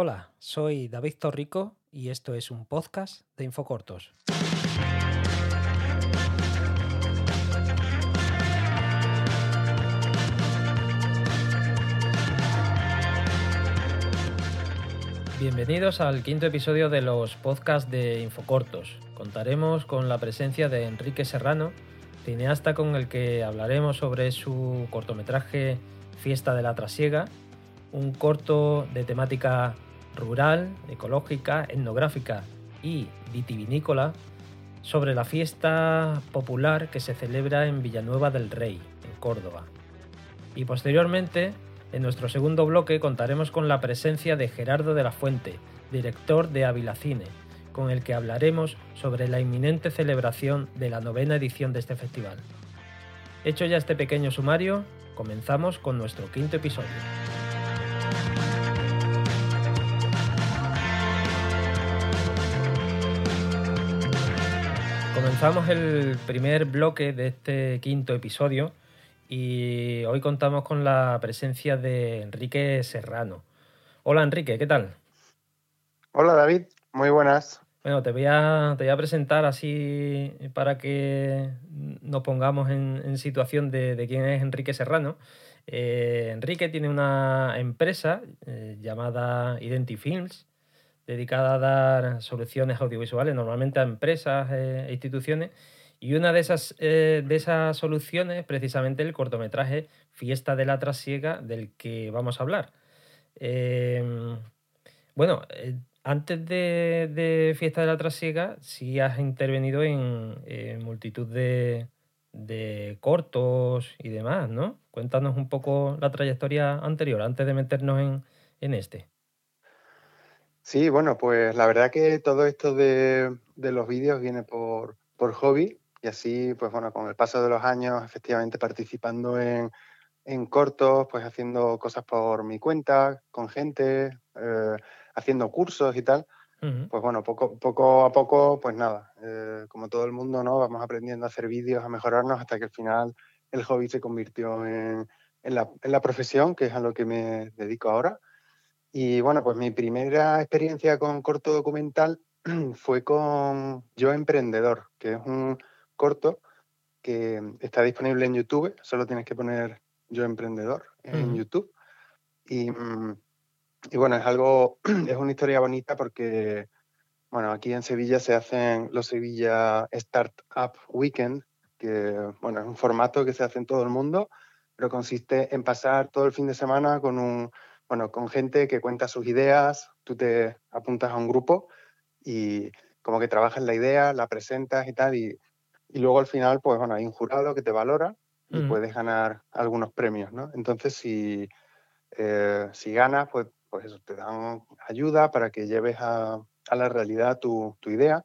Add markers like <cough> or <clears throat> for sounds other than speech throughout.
Hola, soy David Torrico y esto es un podcast de Infocortos. Bienvenidos al quinto episodio de los podcasts de Infocortos. Contaremos con la presencia de Enrique Serrano, cineasta con el que hablaremos sobre su cortometraje Fiesta de la Trasiega, un corto de temática rural, ecológica, etnográfica y vitivinícola sobre la fiesta popular que se celebra en Villanueva del Rey, en Córdoba. Y posteriormente, en nuestro segundo bloque, contaremos con la presencia de Gerardo de la Fuente, director de Avilacine, con el que hablaremos sobre la inminente celebración de la novena edición de este festival. Hecho ya este pequeño sumario, comenzamos con nuestro quinto episodio. Comenzamos el primer bloque de este quinto episodio y hoy contamos con la presencia de Enrique Serrano. Hola Enrique, ¿qué tal? Hola David, muy buenas. Bueno, te voy a, te voy a presentar así para que nos pongamos en, situación de, quién es Enrique Serrano. Eh, Enrique tiene una empresa eh, llamada Identifilms dedicada a dar soluciones audiovisuales normalmente a empresas e instituciones. Y una de esas, eh, de esas soluciones es precisamente el cortometraje Fiesta de la Trasiega del que vamos a hablar. Em, bueno, eh, antes de, Fiesta de la Trasiega sí has intervenido en, multitud de, cortos y demás, ¿no? Cuéntanos un poco la trayectoria anterior, antes de meternos en, en este. Sí, bueno, pues la verdad que todo esto de, los vídeos viene por, hobby y así, pues bueno, con el paso de los años, efectivamente participando en, cortos, pues haciendo cosas por mi cuenta, con gente, eh, haciendo cursos y tal. Pues bueno, poco, poco a poco, pues nada, eh, como todo el mundo, ¿no? Vamos aprendiendo a hacer vídeos, a mejorarnos hasta que al final el hobby se convirtió en, la, en la profesión, que es a lo que me dedico ahora. Y bueno, pues mi primera experiencia con corto documental <clears throat> fue con Yo Emprendedor, que es un corto que está disponible en YouTube, solo tienes que poner Yo Emprendedor en YouTube. Y, mm, y, bueno, es algo, <clears throat> es una historia bonita porque, bueno, aquí en Sevilla se hacen los Sevilla Startup Weekend, que, bueno, es un formato que se hace en todo el mundo, pero consiste en pasar todo el fin de semana con un bueno, con gente que cuenta sus ideas, tú te apuntas a un grupo y como que trabajas la idea, la presentas y tal, y, luego al final, pues bueno, hay un jurado que te valora y puedes ganar algunos premios, ¿no? Entonces, si, eh, si ganas, pues, pues eso, te dan ayuda para que lleves a, la realidad tu, idea.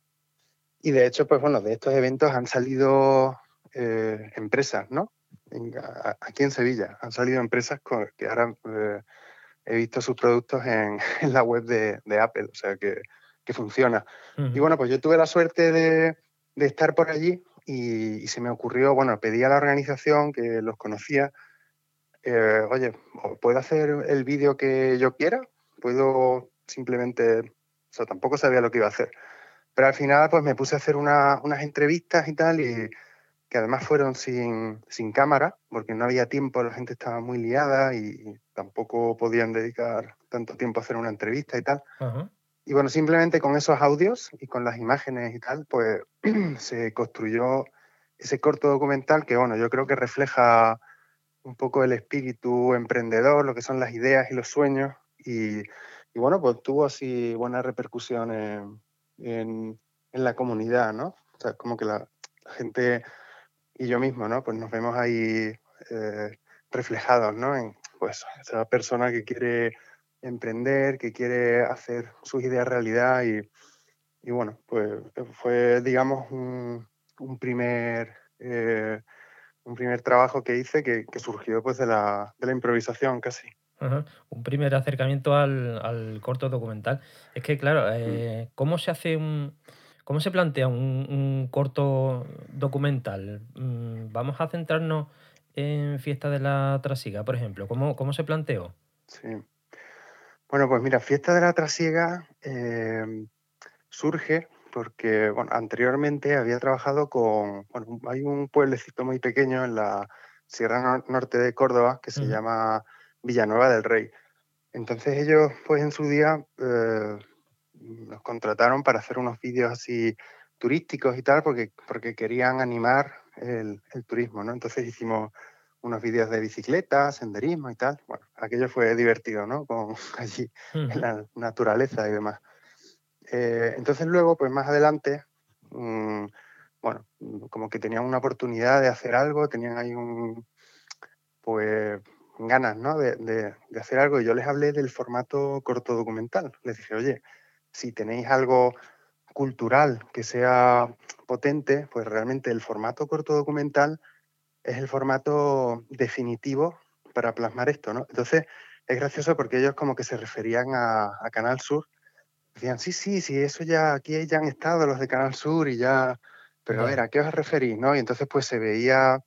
Y de hecho, pues bueno, de estos eventos han salido eh, empresas, ¿no? aquí en Sevilla han salido empresas que ahora eh, he visto sus productos en, <laughs> la web de, Apple, o sea que, funciona. Y bueno, pues yo tuve la suerte de, estar por allí y, se me ocurrió, bueno, pedí a la organización que los conocía, eh, oye, ¿puedo hacer el vídeo que yo quiera? ¿Puedo simplemente, o sea, tampoco sabía lo que iba a hacer. Pero al final, pues me puse a hacer unas entrevistas y tal, y que además fueron sin, sin cámara, porque no había tiempo, la gente estaba muy liada y, tampoco podían dedicar tanto tiempo a hacer una entrevista y tal. Y bueno, simplemente con esos audios y con las imágenes y tal, pues <clears throat> se construyó ese corto documental que, bueno, yo creo que refleja un poco el espíritu emprendedor, lo que son las ideas y los sueños. Y, bueno, pues tuvo así buena repercusión en, en, la comunidad, ¿no? O sea, como que la, gente y yo mismo, ¿no? Pues nos vemos ahí eh, reflejados, ¿no? En, pues esa persona que quiere emprender, que quiere hacer sus ideas realidad y, bueno, pues fue, digamos, un, primer, eh, un primer trabajo que hice que, surgió pues de la, improvisación casi. Un primer acercamiento al, corto documental. Es que, claro, mm. eh, ¿cómo se hace un... ¿Cómo se plantea un corto documental? Mm, vamos a centrarnos en Fiesta de la Trasiga, por ejemplo? ¿Cómo, cómo se planteó? Sí. Bueno, pues mira, Fiesta de la Trasiega eh, surge porque, bueno, anteriormente había trabajado con, bueno, hay un pueblecito muy pequeño en la Sierra Norte de Córdoba que se llama Villanueva del Rey. Entonces ellos, pues en su día, eh, contrataron para hacer unos vídeos así turísticos y tal, porque, porque querían animar el, el turismo, ¿no? Entonces hicimos unos vídeos de bicicleta, senderismo y tal. Bueno, aquello fue divertido, ¿no? Con <laughs> allí en la naturaleza y demás. Eh, entonces luego, pues más adelante, mm, bueno, como que tenían una oportunidad de hacer algo, tenían ahí un, pues, ganas, ¿no? De, de, de hacer algo y yo les hablé del formato corto documental. Les dije, oye, si tenéis algo cultural que sea potente, pues realmente el formato corto documental es el formato definitivo para plasmar esto, ¿no? Entonces, es gracioso porque ellos como que se referían a, Canal Sur. Decían, sí, sí, sí, eso ya, aquí ya han estado los de Canal Sur y ya, pero a ver, ¿a qué os referís, no? Y entonces pues se veía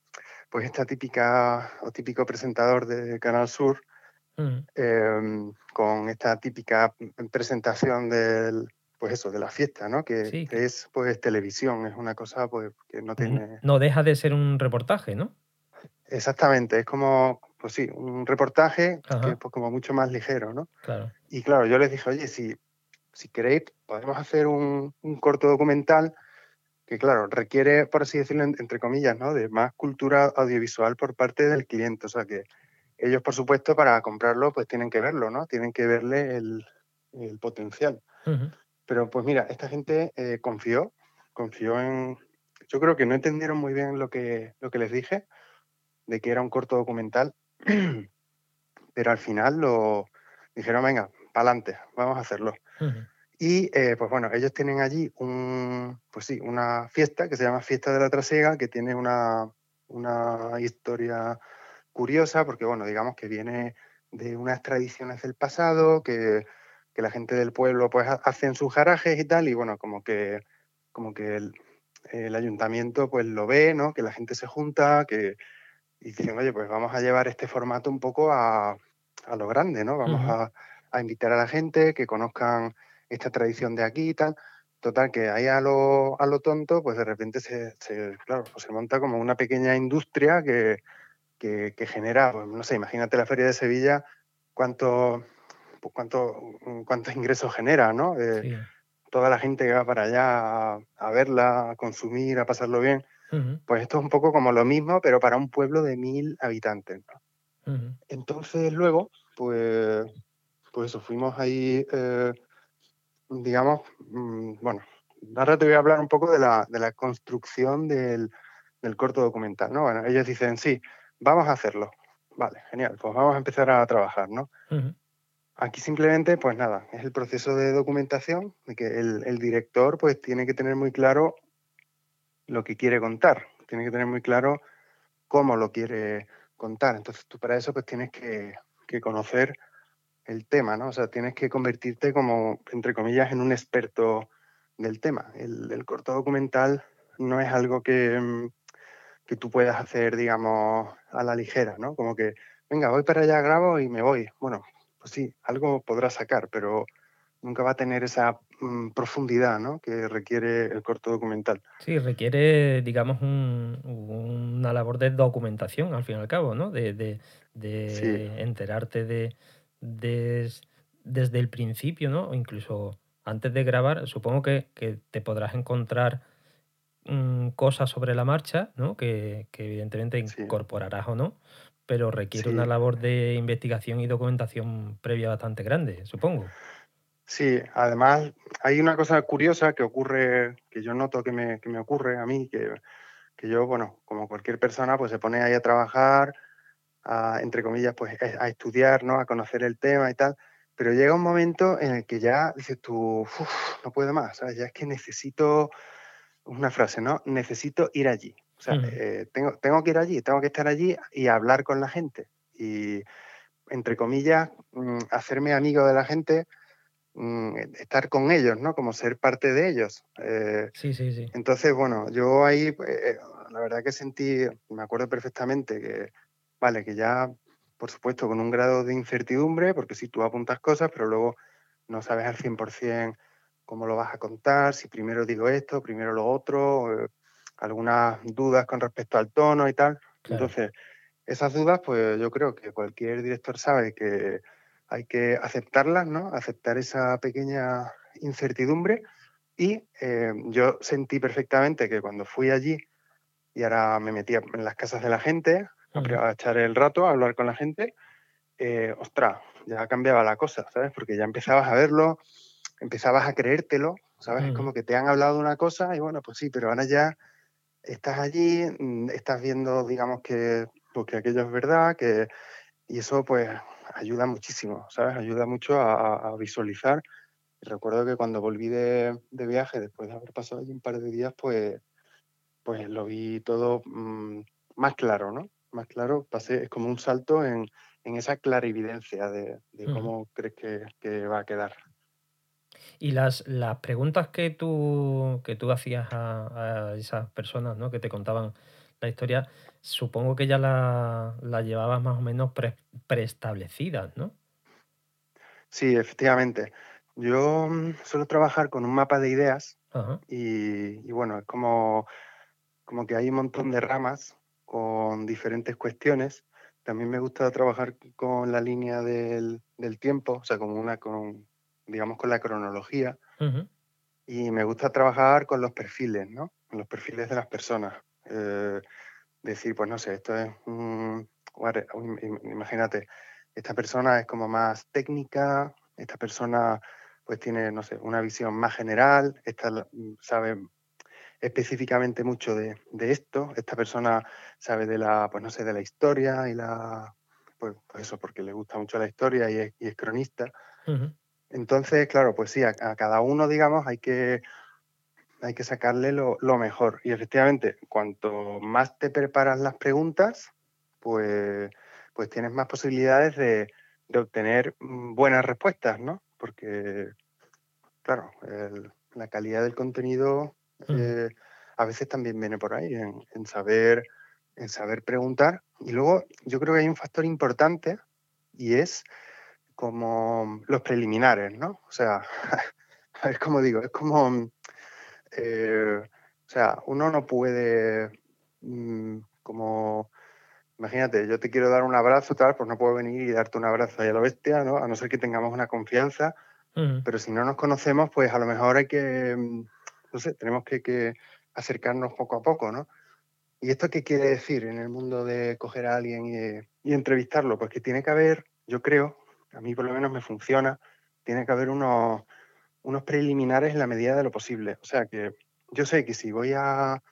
pues esta típica o típico presentador de Canal Sur mm. em, con esta típica presentación del, pues eso, de la fiesta, ¿no? Que, es pues televisión, es una cosa pues que no tiene... No deja de ser un reportaje, ¿no? Exactamente, es como, pues sí, un reportaje que es pues, como mucho más ligero, ¿no? Claro. Y claro, yo les dije, oye, si, si queréis, podemos hacer un, corto documental que, claro, requiere, por así decirlo, entre comillas, ¿no? De más cultura audiovisual por parte del cliente. O sea que ellos, por supuesto, para comprarlo, pues tienen que verlo, ¿no? Tienen que verle el, potencial. Pero pues mira, esta gente eh, confió, confió en... Yo creo que no entendieron muy bien lo que, lo que les dije, de que era un corto documental, <clears throat> pero al final lo dijeron, venga, para adelante, vamos a hacerlo. Y eh, pues bueno, ellos tienen allí un, pues sí, una fiesta que se llama Fiesta de la Trasega, que tiene una, una historia curiosa, porque bueno, digamos que viene de unas tradiciones del pasado, que que la gente del pueblo pues hacen sus garajes y tal, y bueno, como que, como que el, ayuntamiento pues lo ve, ¿no? Que la gente se junta, que y dicen, oye, pues vamos a llevar este formato un poco a, a lo grande, ¿no? Vamos a, a, invitar a la gente que conozcan esta tradición de aquí y tal. Total, que ahí a lo, a lo tonto, pues de repente se, se claro, pues se monta como una pequeña industria que, que, que genera, pues no sé, imagínate la Feria de Sevilla, cuánto, cuánto, mm, cuántos <laughs> ingresos genera, ¿no? Eh, toda la gente que va para allá a, verla, a consumir, a pasarlo bien. Pues esto es un poco como lo mismo, pero para un pueblo de mil habitantes. Entonces luego, pues, pues eso, fuimos ahí, eh, digamos, mm, bueno, ahora te voy a hablar un poco de la, de la construcción del, del, corto documental, ¿no? Bueno, ellos dicen, sí, vamos a hacerlo. Vale, genial, pues vamos a empezar a trabajar, ¿no? Aquí simplemente, pues nada, es el proceso de documentación, de que el, director pues tiene que tener muy claro lo que quiere contar, tiene que tener muy claro cómo lo quiere contar. Entonces tú para eso pues tienes que, conocer el tema, ¿no? O sea, tienes que convertirte como, entre comillas, en un experto del tema. El, corto documental no es algo que, mm, que tú puedas hacer, digamos, a la ligera, ¿no? Como que, venga, voy para allá, grabo y me voy. Bueno, pues sí, algo podrá sacar, pero nunca va a tener esa mm, profundidad ¿no? que requiere el corto documental. Sí, requiere, digamos, una labor de documentación, al fin y al cabo, ¿no? De, enterarte de, desde el principio, ¿no? O incluso antes de grabar, supongo que, te podrás encontrar mm, cosas sobre la marcha, ¿no? Que, evidentemente incorporarás o no, pero requiere una labor de investigación y documentación previa bastante grande, supongo. Sí, además hay una cosa curiosa que ocurre, que yo noto que me, que me ocurre a mí, que, que, yo, bueno, como cualquier persona, pues se pone ahí a trabajar, a, entre comillas, pues a estudiar, ¿no? A conocer el tema y tal, pero llega un momento en el que ya dices tú, no puedo más, ya es que necesito, una frase, ¿no? Necesito ir allí. O sea, eh, tengo, tengo que ir allí, tengo que estar allí y hablar con la gente. Y, entre comillas, mm, hacerme amigo de la gente, mm, estar con ellos, ¿no? Como ser parte de ellos. Eh, sí, sí, sí. Entonces, bueno, yo ahí, eh, la verdad que sentí, me acuerdo perfectamente que, vale, que ya por supuesto, con un grado de incertidumbre, porque si tú apuntas cosas, pero luego no sabes al 100% cómo lo vas a contar, si primero digo esto, primero lo otro, eh, algunas dudas con respecto al tono y tal. Entonces, esas dudas, pues yo creo que cualquier director sabe que hay que aceptarlas, ¿no? Aceptar esa pequeña incertidumbre. Y eh, yo sentí perfectamente que cuando fui allí y ahora me metía en las casas de la gente, a echar el rato, a hablar con la gente, eh, ostras, ya cambiaba la cosa, ¿sabes? Porque ya empezabas a verlo, empezabas a creértelo, ¿sabes? Es como que te han hablado de una cosa y bueno, pues sí, pero ahora ya estás allí, mm, estás viendo, digamos, que, pues, que aquello es verdad, que, y eso pues ayuda muchísimo, ¿sabes? Ayuda mucho a, visualizar. recuerdo que cuando volví de, viaje, después de haber pasado allí un par de días, pues, pues lo vi todo mm, más claro, ¿no? Más claro, pasé, es como un salto en, esa clarividencia de, cómo crees que va a quedar. Y las, las preguntas que tú, que tú hacías a, esas personas ¿no? que te contaban la historia, supongo que ya las la llevabas más o menos preestablecidas, ¿no? Sí, efectivamente. Yo mm, suelo trabajar con un mapa de ideas y, bueno, es como, como que hay un montón de ramas con diferentes cuestiones. También me gusta trabajar con la línea del, del tiempo, o sea, como una con, digamos, con la cronología. Y me gusta trabajar con los perfiles, ¿no? Con los perfiles de las personas. Eh, decir, pues no sé, esto es un... Imagínate, esta persona es como más técnica, esta persona pues tiene, no sé, una visión más general, esta sabe específicamente mucho de, esto, esta persona sabe de la, pues no sé, de la historia y la, pues, pues eso, porque le gusta mucho la historia y es, cronista. Entonces, claro, pues sí, a, cada uno, digamos, hay que, hay que sacarle lo, mejor. Y efectivamente, cuanto más te preparas las preguntas, pues, pues tienes más posibilidades de, obtener mm, buenas respuestas, ¿no? Porque, claro, la calidad del contenido mm. eh, a veces también viene por ahí, en, saber, en saber preguntar. Y luego yo creo que hay un factor importante y es como los preliminares, ¿no? O sea, <laughs> a ver cómo digo, es como, eh, o sea, uno no puede, mm, como, imagínate, yo te quiero dar un abrazo, tal, pues no puedo venir y darte un abrazo a la bestia, ¿no? A no ser que tengamos una confianza, pero si no nos conocemos, pues a lo mejor hay que, mm, no sé, tenemos que, que acercarnos poco a poco, ¿no? ¿Y esto qué quiere decir en el mundo de coger a alguien y, y entrevistarlo? Pues que tiene que haber, yo creo, a mí por lo menos me funciona, tiene que haber unos, unos preliminares en la medida de lo posible. O sea que yo sé que si voy a,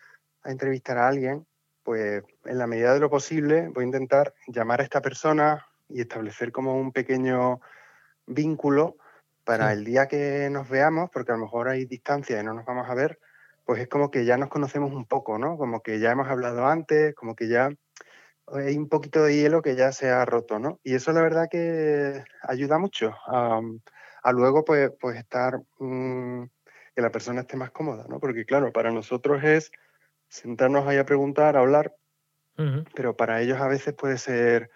entrevistar a alguien, pues en la medida de lo posible voy a intentar llamar a esta persona y establecer como un pequeño vínculo para el día que nos veamos, porque a lo mejor hay distancia y no nos vamos a ver, pues es como que ya nos conocemos un poco, ¿no? Como que ya hemos hablado antes, como que ya hay un poquito de hielo que ya se ha roto, ¿no? Y eso la verdad que ayuda mucho a, luego pues, pues estar, mm, que la persona esté más cómoda, ¿no? Porque claro, para nosotros es sentarnos ahí a preguntar, a hablar, pero para ellos a veces puede ser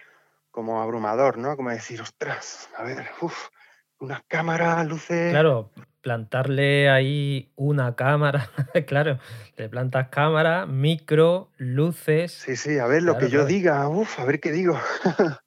como abrumador, ¿no? Como decir, ostras, a ver, uff, unas cámaras, luces. Claro, plantarle ahí una cámara, <laughs> claro, le plantas cámara, micro, luces. Sí, sí, a ver lo que yo diga, uff, a ver qué digo. <laughs>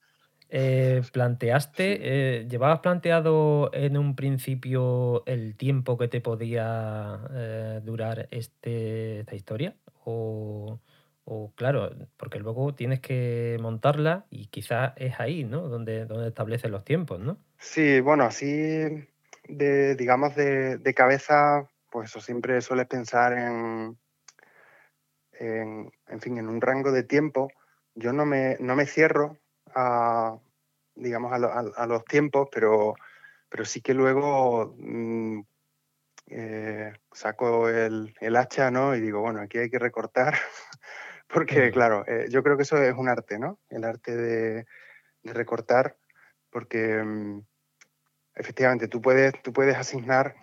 Eh, planteaste, eh, ¿llevabas planteado en un principio el tiempo que te podía eh, durar este, esta historia? O, o, claro, porque luego tienes que montarla y quizás es ahí, ¿no? Donde, donde estableces los tiempos, ¿no? Sí, bueno, así de, digamos, de, cabeza, pues eso siempre sueles pensar en, en, fin, en un rango de tiempo. Yo no me, no me cierro a, digamos, a, los tiempos, pero, pero sí que luego mm, eh, saco el, hacha, ¿no? Y digo, bueno, aquí hay que recortar, <laughs> porque claro, eh, yo creo que eso es un arte, ¿no? El arte de, de recortar, porque mm, efectivamente, tú puedes, tú puedes asignar,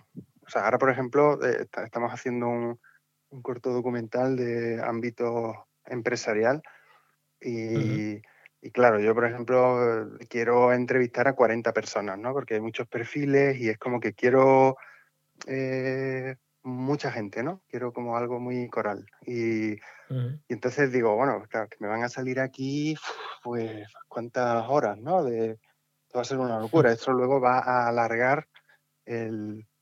o sea, ahora por ejemplo eh, estamos haciendo un, corto documental de ámbito empresarial y, y claro, yo por ejemplo quiero entrevistar a 40 personas, ¿no? Porque hay muchos perfiles y es como que quiero eh, mucha gente, ¿no? Quiero como algo muy coral. Y, entonces digo, bueno, claro, que me van a salir aquí, pues, cuántas horas, ¿no? De, va a ser una locura. Esto luego va a alargar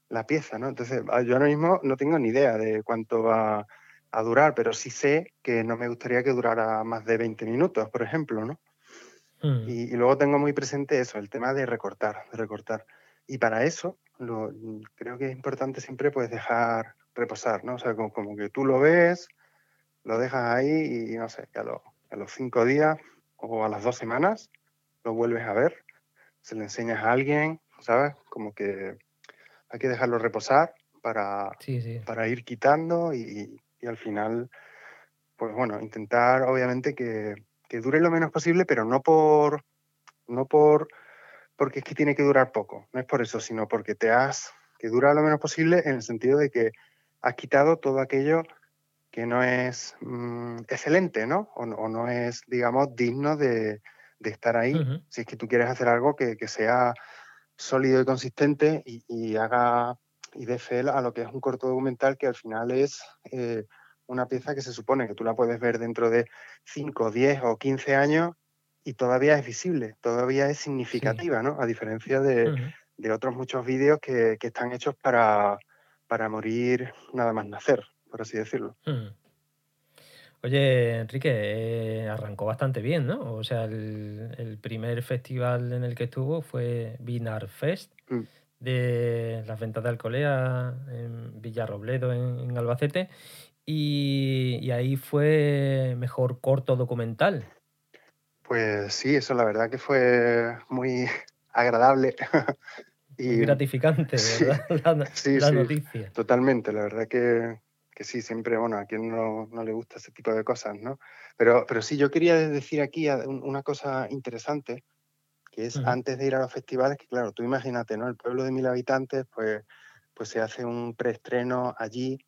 la pieza, ¿no? Entonces, ah, yo ahora mismo no tengo ni idea de cuánto va a durar, pero sí sé que no me gustaría que durara más de 20 minutos, por ejemplo, ¿no? Mm. Y, luego tengo muy presente eso, el tema de recortar, de recortar. Y para eso, lo, creo que es importante siempre pues dejar reposar, ¿no? O sea, como, que tú lo ves, lo dejas ahí y no sé, a, a los cinco días o a las dos semanas lo vuelves a ver, se lo enseñas a alguien, ¿sabes? Como que hay que dejarlo reposar para, para ir quitando y, y, al final, pues bueno, intentar obviamente que, que, dure lo menos posible, pero no por, no por, porque es que tiene que durar poco, no es por eso, sino porque te has, que dura lo menos posible en el sentido de que has quitado todo aquello que no es mm, excelente, ¿no? O, no es, digamos, digno de, de estar ahí. Si es que tú quieres hacer algo que, que sea sólido y consistente y, haga y dé fe a lo que es un corto documental que al final es eh, una pieza que se supone que tú la puedes ver dentro de 5, 10 o 15 años y todavía es visible, todavía es significativa, ¿no? A diferencia de, de otros muchos vídeos que, que, están hechos para, para morir nada más nacer, por así decirlo. Oye, Enrique, eh, arrancó bastante bien, ¿no? O sea, el, primer festival en el que estuvo fue Vinar Fest mm. de las ventas de Alcolea en Villarrobledo, en, en Albacete, y, ahí fue mejor corto documental. Pues sí, eso la verdad que fue muy <laughs> agradable. <laughs> y gratificante, <laughs> ¿verdad? la, sí, noticia. Totalmente, la verdad que, que sí, siempre, bueno, a quien no, no, le gusta ese tipo de cosas, ¿no? Pero, pero sí, yo quería decir aquí una cosa interesante, que es antes de ir a los festivales, que claro, tú imagínate, ¿no? El pueblo de mil habitantes, pues, pues se hace un preestreno allí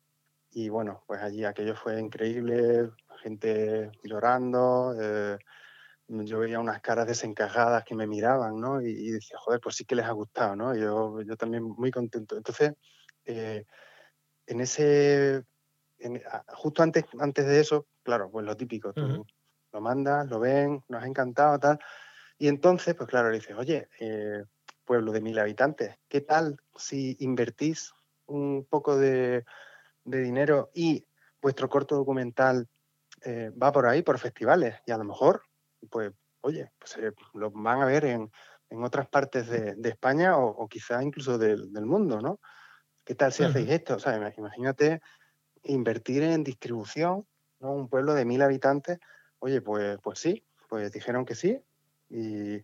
y bueno, pues allí aquello fue increíble, gente llorando, eh, yo veía unas caras desencajadas que me miraban, ¿no? Y, decía, joder, pues sí que les ha gustado, ¿no? yo, yo también muy contento. Entonces, eh, en ese justo antes, antes de eso, claro, pues lo típico, tú lo mandas, lo ven, nos ha encantado, tal. Y entonces, pues claro, le dices, oye, eh, pueblo de mil habitantes, ¿qué tal si invertís un poco de, dinero y vuestro corto documental eh, va por ahí, por festivales? Y a lo mejor, pues, oye, pues eh, lo van a ver en, otras partes de, España o, quizá incluso del, mundo, ¿no? ¿Qué tal si hacéis esto? O sea, imagínate invertir en distribución, ¿no? Un pueblo de mil habitantes, oye, pues, pues sí, pues dijeron que sí. Y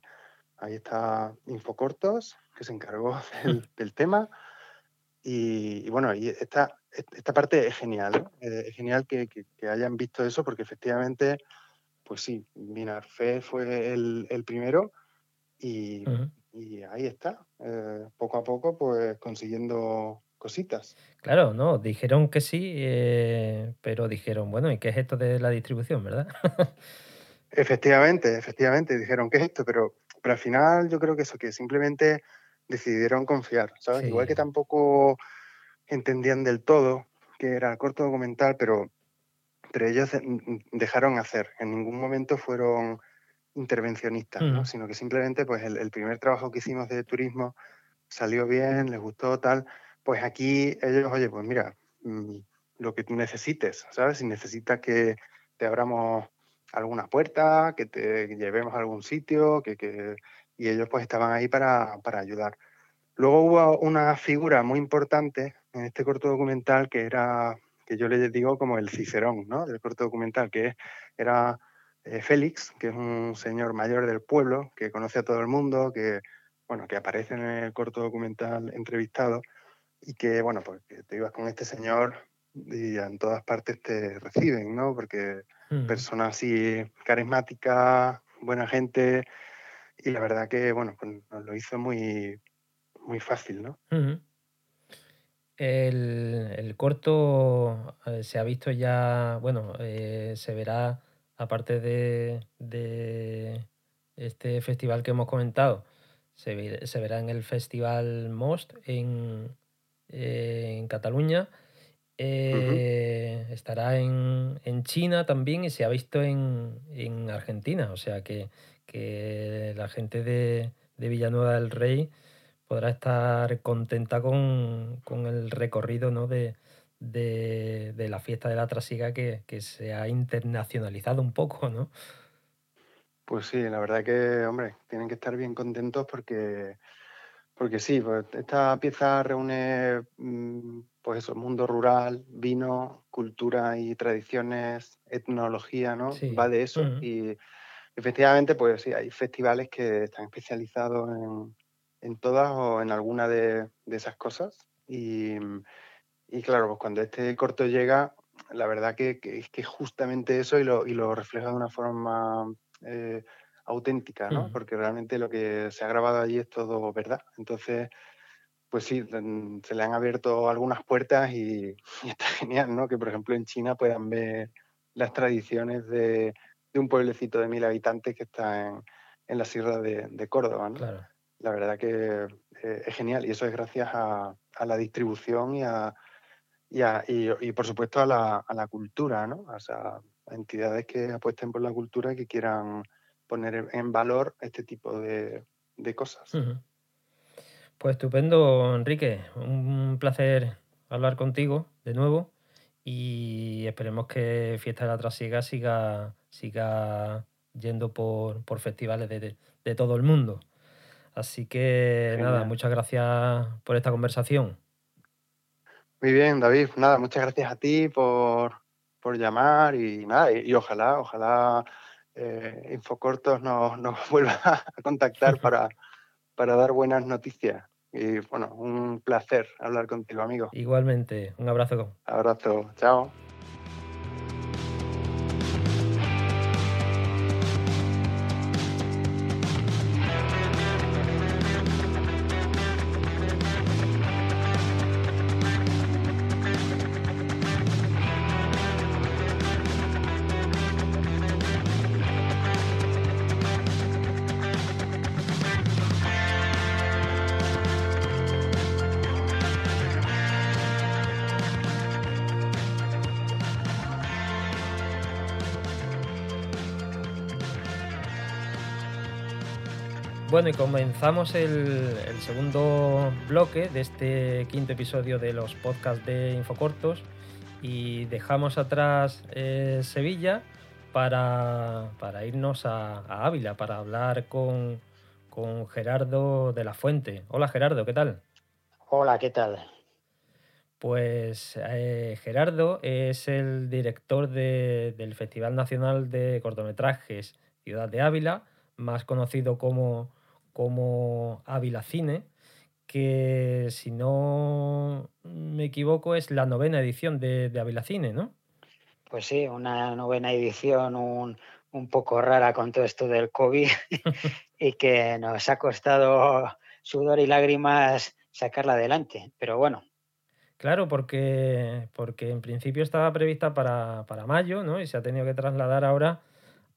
ahí está Infocortos, que se encargó <laughs> <laughs> del, tema. Y, bueno, y esta, esta parte es genial, eh, es genial que, hayan visto eso porque efectivamente, pues sí, Minarfe fue el, primero y, ahí está, eh, poco a poco pues consiguiendo cositas. Claro, no, dijeron que sí, eh, pero dijeron, bueno, ¿y qué es esto de la distribución, verdad? <laughs> efectivamente, efectivamente, dijeron, ¿qué es esto? Pero, pero al final yo creo que eso, que simplemente decidieron confiar, ¿sabes? Igual que tampoco entendían del todo que era corto documental, pero, pero ellos dejaron hacer, en ningún momento fueron intervencionistas, ¿no? Mm. sino que simplemente pues el, el primer trabajo que hicimos de turismo salió bien, les gustó tal, pues aquí ellos, oye, pues mira, mm, lo que tú necesites, ¿sabes? Si necesitas que te abramos alguna puerta, que te llevemos a algún sitio, que, y ellos pues estaban ahí para, ayudar. Luego hubo una figura muy importante en este corto documental que era, que yo les digo como el Cicerón, ¿no? Del corto documental, que era eh, Félix, que es un señor mayor del pueblo, que conoce a todo el mundo, que, bueno, que aparece en el corto documental entrevistado y que, bueno, pues te ibas con este señor y en todas partes te reciben, ¿no? Porque mm. persona así carismática, buena gente, y la verdad que, bueno, pues nos lo hizo muy, muy fácil, ¿no? el, corto eh, se ha visto ya, bueno, eh, se verá, aparte de, de, este festival que hemos comentado se, verá en el Festival Most en, eh, en Cataluña. Eh, estará en, China también y se ha visto en, Argentina. O sea que, la gente de, Villanueva del Rey podrá estar contenta con, el recorrido ¿no? de, la fiesta de la trasiga que, que, se ha internacionalizado un poco, ¿no? Pues sí, la verdad que, hombre, tienen que estar bien contentos porque, porque sí, pues esta pieza reúne, mm, pues eso, mundo rural, vino, cultura y tradiciones, etnología, ¿no? Va de eso. Y efectivamente, pues sí, hay festivales que están especializados en, todas o en alguna de, esas cosas. Y, claro, pues cuando este corto llega, la verdad que, es que justamente eso y lo, y lo refleja de una forma eh, auténtica, ¿no? Porque realmente lo que se ha grabado allí es todo verdad. Entonces, pues sí, se le han abierto algunas puertas <laughs> y, está genial, ¿no? Que por ejemplo en China puedan ver las tradiciones de, un pueblecito de mil habitantes que está en, la sierra de, Córdoba, ¿no? La verdad que eh, es genial y eso es gracias a, la distribución y a, y, por supuesto a la, a la cultura, ¿no? O sea, entidades que apuesten por la cultura y que quieran poner en valor este tipo de, cosas. Pues estupendo, Enrique. Un placer hablar contigo de nuevo y esperemos que Fiesta de la Trasiega siga, siga yendo por, festivales de, todo el mundo. Así que nada, muchas gracias por esta conversación. Muy bien, David. Nada, muchas gracias a ti por, por llamar y nada, y, ojalá, ojalá eh, Infocortos nos, nos <laughs> vuelva a contactar <laughs> para, para dar buenas noticias. Y bueno, un placer hablar contigo, amigo. Igualmente, un abrazo. Abrazo, chao. Bueno, y comenzamos el, segundo bloque de este quinto episodio de los podcasts de Infocortos y dejamos atrás eh, Sevilla para, irnos a, Ávila, para hablar con, Gerardo de la Fuente. Hola Gerardo, ¿qué tal? Hola, ¿qué tal? Pues eh, Gerardo es el director del Festival Nacional de Cortometrajes Ciudad de Ávila, más conocido como como Ávila Cine, que si no me equivoco es la novena edición de, de Ávila Cine, ¿no? Pues sí, una novena edición un, un poco rara con todo esto del COVID <laughs> y que nos ha costado sudor y lágrimas sacarla adelante, pero bueno. Claro, porque, porque en principio estaba prevista para, para mayo, ¿no? Y se ha tenido que trasladar ahora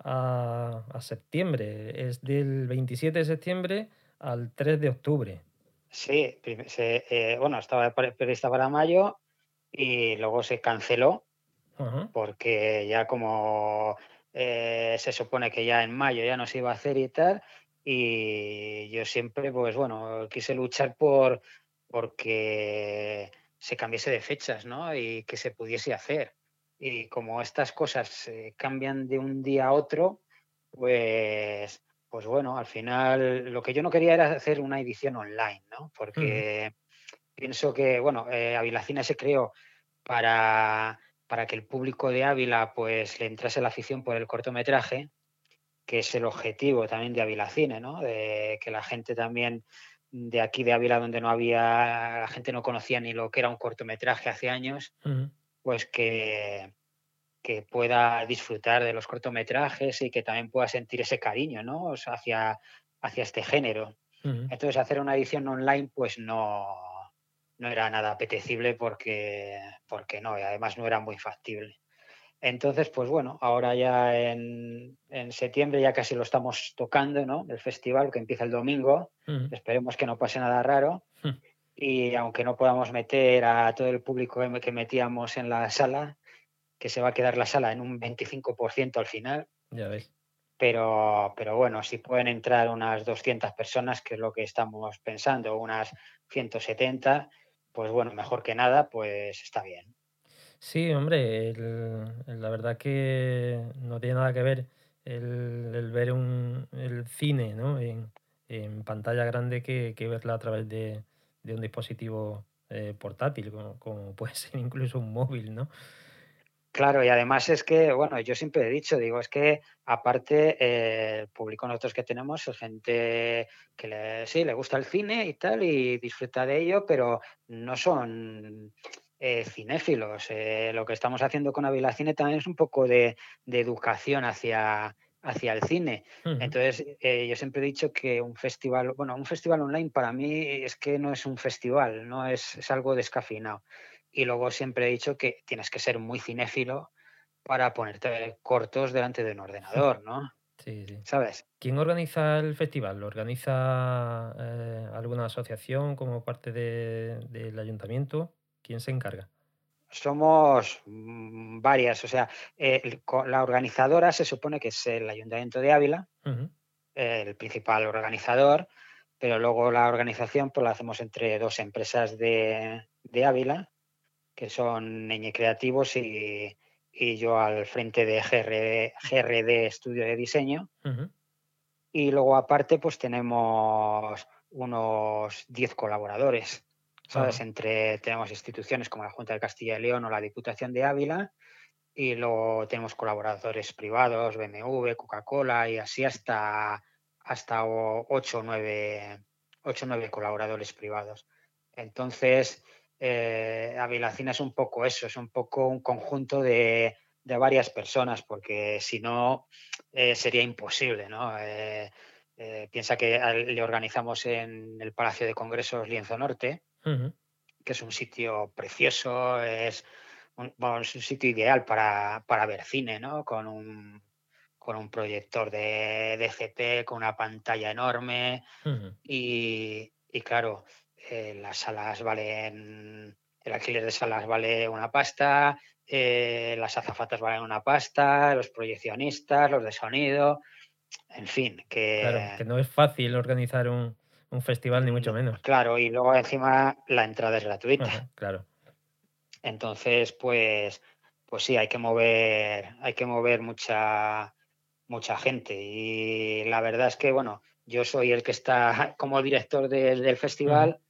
a, septiembre. Es del 27 de septiembre al 3 de octubre. Sí, eh, bueno, estaba prevista para mayo y luego se canceló porque ya como eh, se supone que ya en mayo ya no se iba a hacer y tal, y yo siempre, pues bueno, quise luchar por porque se cambiase de fechas, ¿no? Y que se pudiese hacer. Y como estas cosas cambian de un día a otro, pues, pues bueno, al final lo que yo no quería era hacer una edición online, ¿no? Porque pienso que, bueno, eh, Avilacina se creó para, para que el público de Ávila pues le entrase la afición por el cortometraje, que es el objetivo también de Avilacine, ¿no? De que la gente también de aquí de Ávila, donde no había, la gente no conocía ni lo que era un cortometraje hace años, pues que, que pueda disfrutar de los cortometrajes y que también pueda sentir ese cariño ¿no? hacia, hacia este género. Entonces hacer una edición online pues no, no era nada apetecible porque, porque no, y además no era muy factible. Entonces, pues bueno, ahora ya en, septiembre ya casi lo estamos tocando, ¿no? El festival que empieza el domingo. Esperemos que no pase nada raro. Y aunque no podamos meter a todo el público que metíamos en la sala, que se va a quedar la sala en un 25% al final. Ya ves. Pero, pero bueno, si pueden entrar unas 200 personas, que es lo que estamos pensando, unas 170, pues bueno, mejor que nada, pues está bien. Sí, hombre, la verdad que no tiene nada que ver el, ver un, el cine ¿no? en, pantalla grande que, que, verla a través de, un dispositivo eh, portátil, como, <laughs> puede ser incluso un móvil, ¿no? Claro, y además es que, bueno, yo siempre he dicho, digo, es que aparte eh, el público nosotros que tenemos es gente que le, sí, le gusta el cine y tal, y disfruta de ello, pero no son eh, cinéfilos. Lo que estamos haciendo con Avila Cine también es un poco de, educación hacia, hacia el cine. Entonces, yo siempre he dicho que un festival, bueno, un festival online para mí es que no es un festival, no es, es algo descafinado. Y luego siempre he dicho que tienes que ser muy cinéfilo para ponerte cortos delante de un ordenador, ¿no? <laughs> Sí, sí. ¿Sabes? ¿Quién organiza el festival? ¿Lo organiza eh, alguna asociación como parte del ayuntamiento? ¿Quién se encarga? Somos mm, varias, o sea, la organizadora se supone que es el Ayuntamiento de Ávila, el principal organizador, pero luego la organización pues la hacemos entre dos empresas de, de Ávila, que son Neñe Creativos y, yo al frente de GRD, Estudio de Diseño. Y luego aparte pues tenemos unos 10 colaboradores, ¿sabes? Entre, tenemos instituciones como la Junta de Castilla y León o la Diputación de Ávila y luego tenemos colaboradores privados, BMW, Coca-Cola y así hasta, hasta 8 o 9, 8 9 colaboradores privados. Entonces, eh, Avilacina es un poco eso, es un poco un conjunto de, varias personas, porque si no eh, sería imposible, ¿no? Eh, eh, piensa que le organizamos en el Palacio de Congresos Lienzo Norte, que es un sitio precioso, es un, un sitio ideal para, ver cine, ¿no? Con un, con un proyector de DCP, con una pantalla enorme y, y, claro, eh, las salas valen, el alquiler de salas vale una pasta, eh, las azafatas valen una pasta, los proyeccionistas, los de sonido, en fin, que... Claro, que no es fácil organizar un, festival, ni mucho menos. Claro, y luego encima la entrada es gratuita. claro. Entonces, pues, pues sí, hay que mover, hay que mover mucha, mucha gente. Y la verdad es que, bueno, yo soy el que está <laughs> como director del festival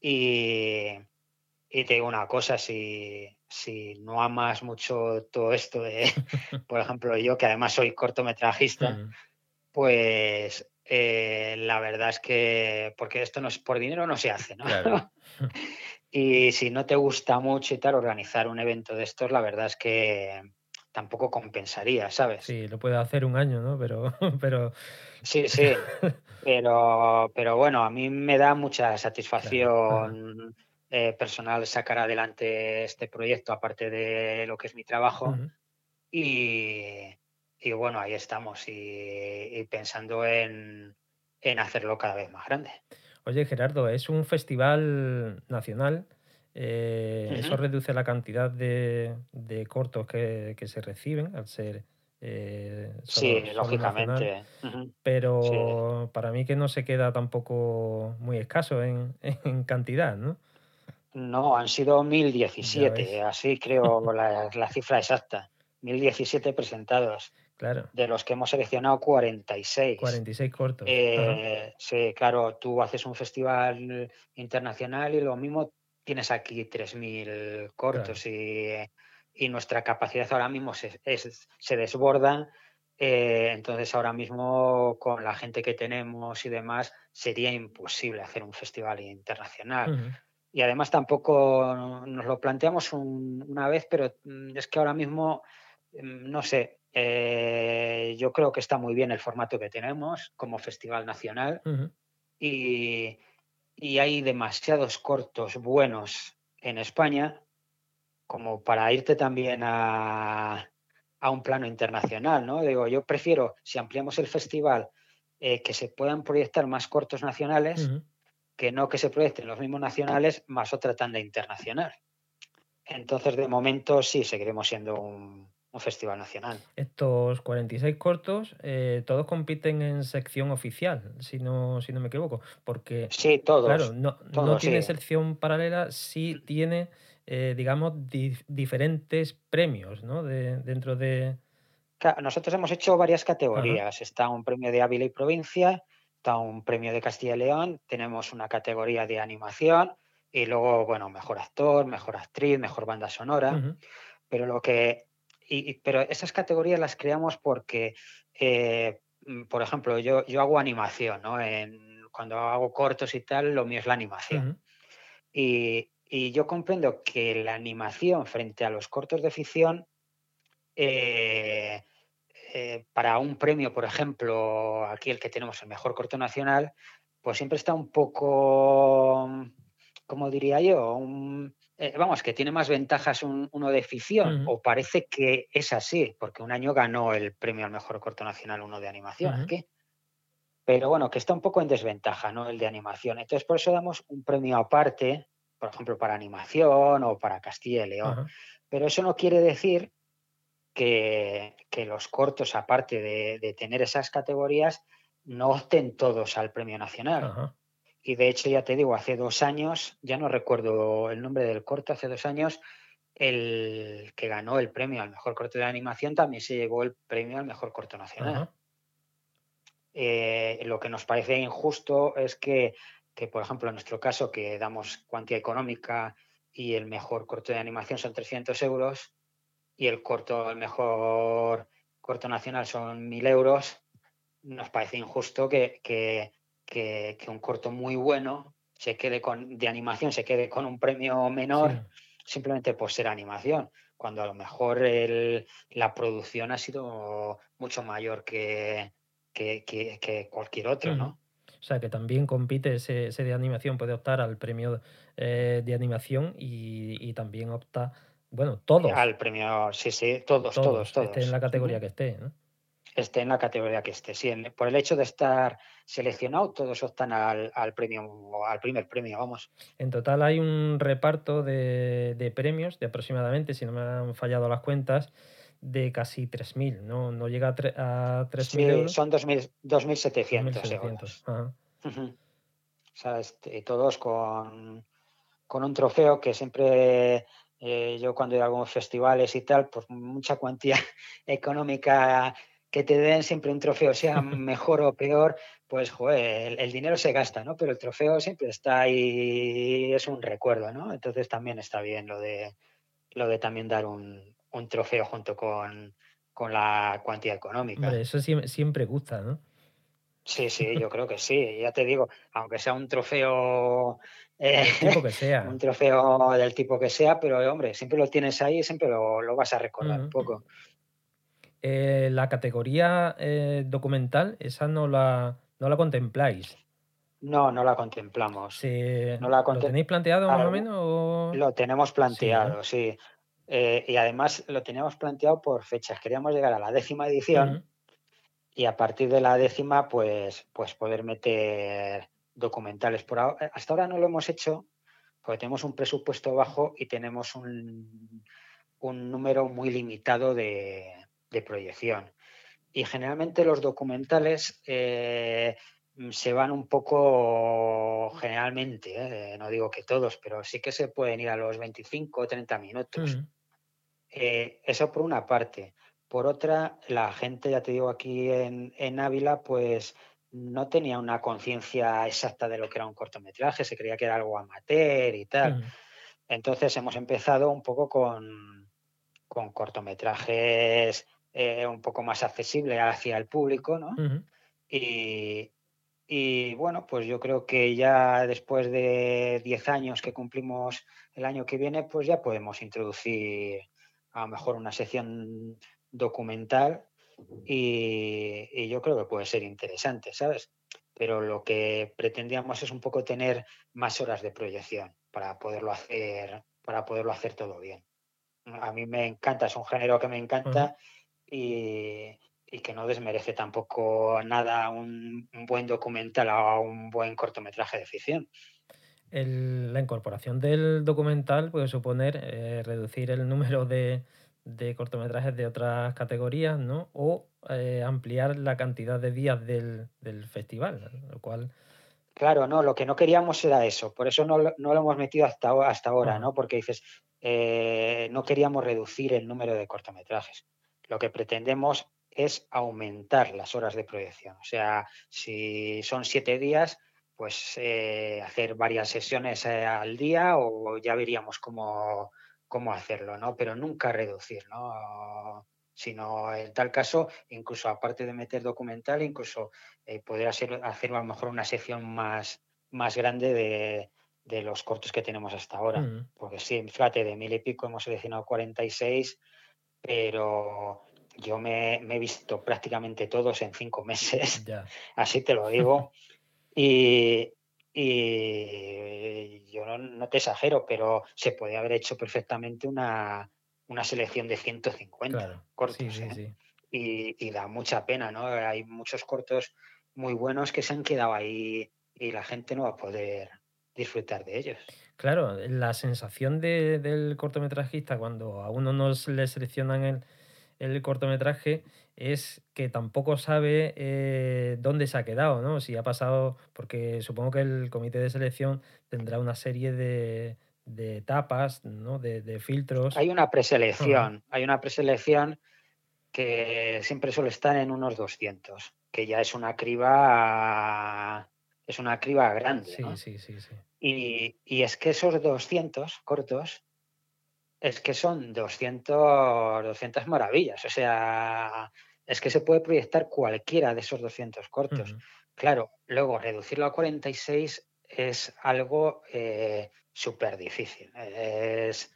y, te digo una cosa, si, no amas mucho todo esto de, <laughs> por ejemplo, yo que además soy cortometrajista, pues eh, la verdad es que, porque esto no es por dinero, no se hace, ¿no? <laughs> <laughs> y si no te gusta mucho y tal, organizar un evento de estos, la verdad es que tampoco compensaría, ¿sabes? Sí, lo puede hacer un año, ¿no? Pero, <laughs> pero... Sí, sí. Pero, pero bueno, a mí me da mucha satisfacción eh, personal sacar adelante este proyecto, aparte de lo que es mi trabajo. y, bueno, ahí estamos y, pensando en, hacerlo cada vez más grande. Oye, Gerardo, es un festival nacional. Eh, eso reduce la cantidad de, cortos que, que, se reciben al ser eh, sí, lógicamente. Pero para mí que no se queda tampoco muy escaso en, <laughs> cantidad, ¿no? No, han sido 1017, así creo la, cifra exacta. 1017 presentados. Claro. De los que hemos seleccionado 46. 46 cortos. Eh, sí, claro, tú haces un festival internacional y lo mismo tienes aquí 3.000 cortos y y nuestra capacidad ahora mismo se, se desborda. Eh, entonces ahora mismo con la gente que tenemos y demás sería imposible hacer un festival internacional. Y además tampoco nos lo planteamos una vez, pero mm, es que ahora mismo, mm, no sé, eh, yo creo que está muy bien el formato que tenemos como festival nacional y, y hay demasiados cortos buenos en España como para irte también a, a un plano internacional, ¿no? Digo, yo prefiero, si ampliamos el festival, eh, que se puedan proyectar más cortos nacionales, que no que se proyecten los mismos nacionales más otra tanda internacional. Entonces, de momento sí seguiremos siendo un, festival nacional. Estos 46 cortos, eh, todos compiten en sección oficial, si no, si no me equivoco. Porque, sí, todos. Claro, no, tiene sección paralela, sí tiene, eh, digamos, diferentes premios ¿no? de, dentro de. nosotros hemos hecho varias categorías. Está un premio de Ávila y provincia, está un premio de Castilla y León, tenemos una categoría de animación y luego, bueno, mejor actor, mejor actriz, mejor banda sonora. Pero lo que. Pero esas categorías las creamos porque, eh, mm, por ejemplo, yo, yo hago animación, ¿no? En, cuando hago cortos y tal, lo mío es la animación. y, yo comprendo que la animación frente a los cortos de ficción, eh, eh, para un premio, por ejemplo, aquí el que tenemos el mejor corto nacional, pues siempre está un poco como diría yo, eh, vamos, que tiene más ventajas uno de ficción, o parece que es así, porque un año ganó el premio al mejor corto nacional uno de animación, pero bueno, que está un poco en desventaja, ¿no? El de animación. Entonces, por eso damos un premio aparte, por ejemplo, para animación o para Castilla y León. Pero eso no quiere decir que, los cortos, aparte de, tener esas categorías, no opten todos al premio nacional. Y de hecho, ya te digo, hace dos años, ya no recuerdo el nombre del corto, hace dos años, el que ganó el premio al mejor corto de animación también se llevó el premio al mejor corto nacional. Eh, lo que nos parece injusto es que, por ejemplo, en nuestro caso, que damos cuantía económica y el mejor corto de animación son 300 euros y el corto, el mejor corto nacional son 1.000 euros, nos parece injusto que, que, un corto muy bueno se quede con, de animación se quede con un premio menor simplemente por ser animación, cuando a lo mejor la producción ha sido mucho mayor que, que, cualquier otro, ¿no? O sea, que también compite ese, de animación, puede optar al premio eh, de animación y, también opta, bueno, todos. Al premio, sí, sí, todos, todos, todos. Esté en la categoría que esté, ¿no? Esté en la categoría que esté. Sí, por el hecho de estar seleccionado, todos optan al, premio, al primer premio, vamos. En total hay un reparto de, premios de aproximadamente, si no me han fallado las cuentas, de casi 3.000, ¿no? No llega a, 3.000 sí, euros. son 2.700 euros. O sea, este, todos con, con un trofeo que siempre eh, yo cuando he ido a algunos festivales y tal, pues mucha cuantía <laughs> económica que te den siempre un trofeo, sea mejor o peor, pues joder, el, dinero se gasta, ¿no? Pero el trofeo siempre está ahí, es un recuerdo, ¿no? Entonces también está bien lo de, lo de también dar un, trofeo junto con, la cuantía económica. eso siempre, gusta, ¿no? Sí, sí, yo creo que sí. Ya te digo, aunque sea un trofeo. Eh, tipo que sea. <laughs> Un trofeo del tipo que sea, pero hombre, siempre lo tienes ahí, siempre lo, vas a recordar un poco. Eh, la categoría eh, documental, esa no la, no la contempláis. No, no la contemplamos. no la ¿Lo tenéis planteado más o menos? Lo tenemos planteado, sí. Eh, y además lo teníamos planteado por fechas. Queríamos llegar a la décima edición y a partir de la décima, pues, pues poder meter documentales. Por hasta ahora no lo hemos hecho porque tenemos un presupuesto bajo y tenemos un, un número muy limitado de, de proyección. Y generalmente los documentales eh, se van un poco, generalmente, eh, no digo que todos, pero sí que se pueden ir a los 25 o 30 minutos. Eh, eso por una parte. Por otra, la gente, ya te digo, aquí en, en Ávila, pues no tenía una conciencia exacta de lo que era un cortometraje, se creía que era algo amateur y tal. Entonces hemos empezado un poco con, con cortometrajes eh, un poco más accesible hacia el público, ¿no? y, bueno, pues yo creo que ya después de 10 años que cumplimos el año que viene, pues ya podemos introducir a lo mejor una sección documental y, yo creo que puede ser interesante, ¿sabes? Pero lo que pretendíamos es un poco tener más horas de proyección para poderlo hacer, para poderlo hacer todo bien. A mí me encanta, es un género que me encanta y, que no desmerece tampoco nada un, buen documental o un buen cortometraje de ficción. la incorporación del documental puede suponer eh, reducir el número de, cortometrajes de otras categorías, ¿no? O eh, ampliar la cantidad de días del, festival, lo cual... Claro, no, lo que no queríamos era eso, por eso no, lo hemos metido hasta, hasta ahora, ¿no? Porque dices, eh, no queríamos reducir el número de cortometrajes. Lo que pretendemos es aumentar las horas de proyección. O sea, si son siete días, pues eh, hacer varias sesiones eh, al día o ya veríamos cómo, cómo hacerlo, ¿no? Pero nunca reducir, ¿no? Sino en tal caso, incluso aparte de meter documental, incluso poder hacer, hacer a lo mejor una sección más, más grande de, de los cortos que tenemos hasta ahora. Mm. Porque sí, fíjate, de mil y pico hemos seleccionado 46, pero yo me, he visto prácticamente todos en cinco meses, <laughs> así te lo digo. y, yo no, te exagero, pero se puede haber hecho perfectamente una, selección de 150 cortos. ¿eh? Y, y, da mucha pena, ¿no? Hay muchos cortos muy buenos que se han quedado ahí y la gente no va a poder disfrutar de ellos. Claro, la sensación del cortometrajista cuando a uno no le seleccionan el, cortometraje es que tampoco sabe eh, dónde se ha quedado, ¿no? Si ha pasado, porque supongo que el comité de selección tendrá una serie de, etapas, ¿no? De, filtros. Hay una preselección, hay una preselección que siempre suele estar en unos 200, que ya es una criba es una criba grande. Sí, sí, sí, sí. Y, es que esos 200 cortos, es que son 200, 200 maravillas. O sea, es que se puede proyectar cualquiera de esos 200 cortos. Claro, luego reducirlo a 46 es algo eh, súper difícil. Es,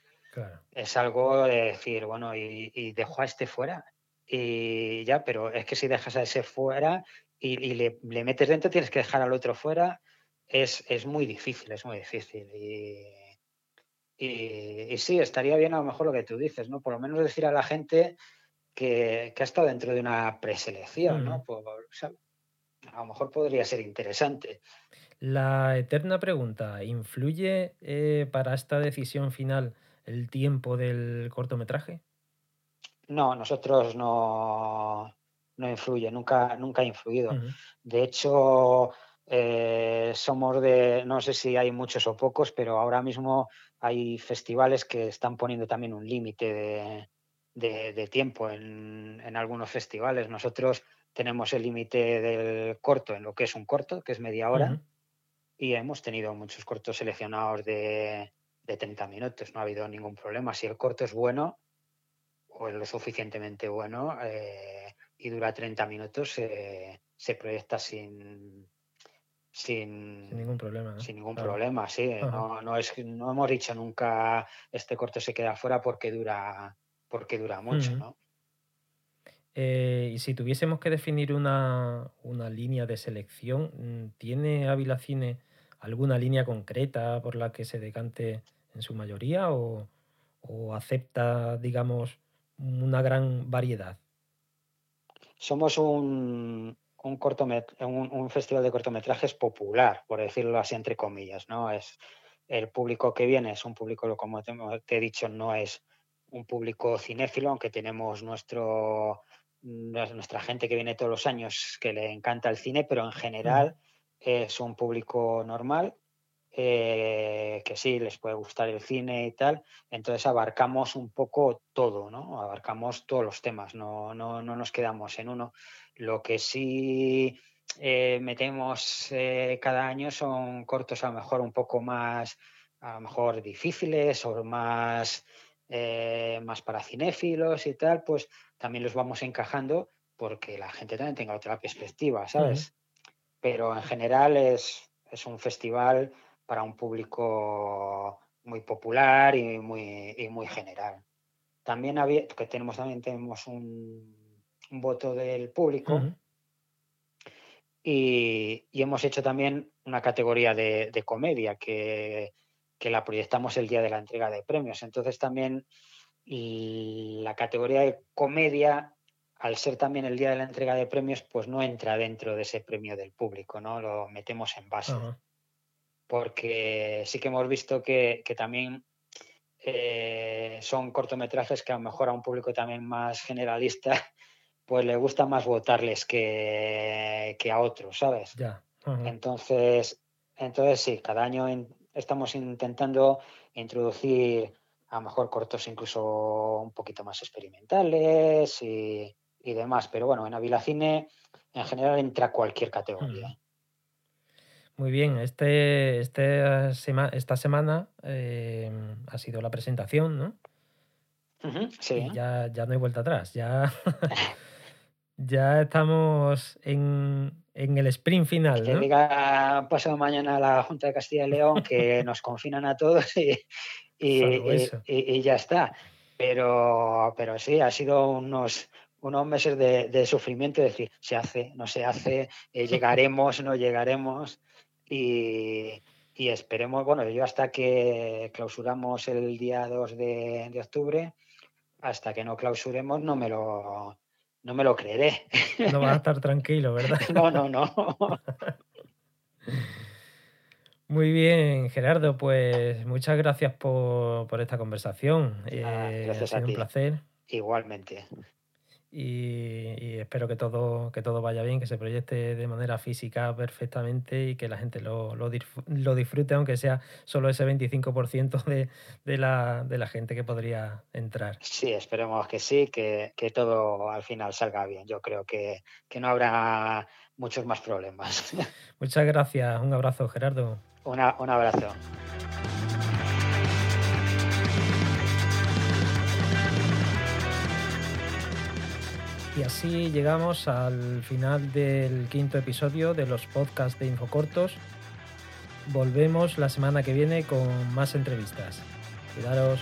es algo de decir, bueno, y, y dejo a este fuera. Y ya, pero es que si dejas a ese fuera, y, le, metes dentro, tienes que dejar al otro fuera, es, es muy difícil, es muy difícil. Y, y, sí, estaría bien a lo mejor lo que tú dices, ¿no? Por lo menos decir a la gente que, ha estado dentro de una preselección, ¿no? a lo mejor podría ser interesante. La eterna pregunta, ¿influye eh, para esta decisión final el tiempo del cortometraje? No, nosotros no, no influye, nunca, nunca ha influido. De hecho, eh, somos de, no sé si hay muchos o pocos, pero ahora mismo hay festivales que están poniendo también un límite de, tiempo en, algunos festivales. Nosotros tenemos el límite del corto en lo que es un corto, que es media hora, y hemos tenido muchos cortos seleccionados de, de 30 minutos, no ha habido ningún problema. Si el corto es bueno o es lo suficientemente bueno, eh, y dura 30 minutos, se proyecta sin, sin, ningún problema. Sin ningún problema, sí. No, es, no hemos dicho nunca este corte se queda fuera porque dura, porque dura mucho, ¿no? Eh, y si tuviésemos que definir una, línea de selección, ¿tiene Ávila Cine alguna línea concreta por la que se decante en su mayoría o, o acepta, digamos, una gran variedad? Somos un, un, un, festival de cortometrajes popular, por decirlo así entre comillas, ¿no? Es el público que viene es un público, como te, he dicho, no es un público cinéfilo, aunque tenemos nuestro nuestra gente que viene todos los años que le encanta el cine, pero en general es un público normal eh, que sí, les puede gustar el cine y tal. Entonces abarcamos un poco todo, ¿no? Abarcamos todos los temas, no, no, no nos quedamos en uno. Lo que sí eh, metemos eh, cada año son cortos a lo mejor un poco más, a lo mejor difíciles o más, más para cinéfilos y tal, pues también los vamos encajando porque la gente también tenga otra perspectiva, ¿sabes? Pero en general es, es un festival para un público muy popular y muy, muy general. También había, que tenemos también tenemos un, voto del público y, hemos hecho también una categoría de, comedia que, la proyectamos el día de la entrega de premios. Entonces también la categoría de comedia al ser también el día de la entrega de premios, pues no entra dentro de ese premio del público, ¿no? Lo metemos en base. Porque sí que hemos visto que, también eh, son cortometrajes que a lo mejor a un público también más generalista, <laughs> pues le gusta más votarles que, que a otros, ¿sabes? Entonces, entonces sí, cada año estamos intentando introducir a lo mejor cortos incluso un poquito más experimentales y, y demás. Pero bueno, en Avilacine en general entra cualquier categoría. Muy bien, este, este esta semana eh, ha sido la presentación, ¿no? sí. ya, ya no hay vuelta atrás, ya, <laughs> <laughs> ya estamos en, el sprint final. Que diga pasado mañana a la Junta de Castilla y León que nos confinan a todos y, y, ya está. Pero, pero sí, ha sido unos, unos meses de, sufrimiento, es decir, se hace, no se hace, eh, llegaremos, no llegaremos y, esperemos, bueno, yo hasta que clausuramos el día 2 de, octubre, hasta que no clausuremos no me lo, no me lo creeré. No vas a <laughs> estar tranquilo, ¿verdad? No, no, no. <laughs> Muy bien, Gerardo, pues muchas gracias por, esta conversación. Ah, eh, gracias ha sido un placer. Igualmente y, espero que todo, que todo vaya bien, que se proyecte de manera física perfectamente y que la gente lo, lo, disfrute, aunque sea solo ese 25% de, de, la, de la gente que podría entrar. Sí, esperemos que sí, que, que todo al final salga bien. Yo creo que, que no habrá muchos más problemas. <laughs> Muchas gracias, un abrazo Gerardo. Una, un abrazo. Y así llegamos al final del quinto episodio de los podcasts de Infocortos. Volvemos la semana que viene con más entrevistas. Cuidaros.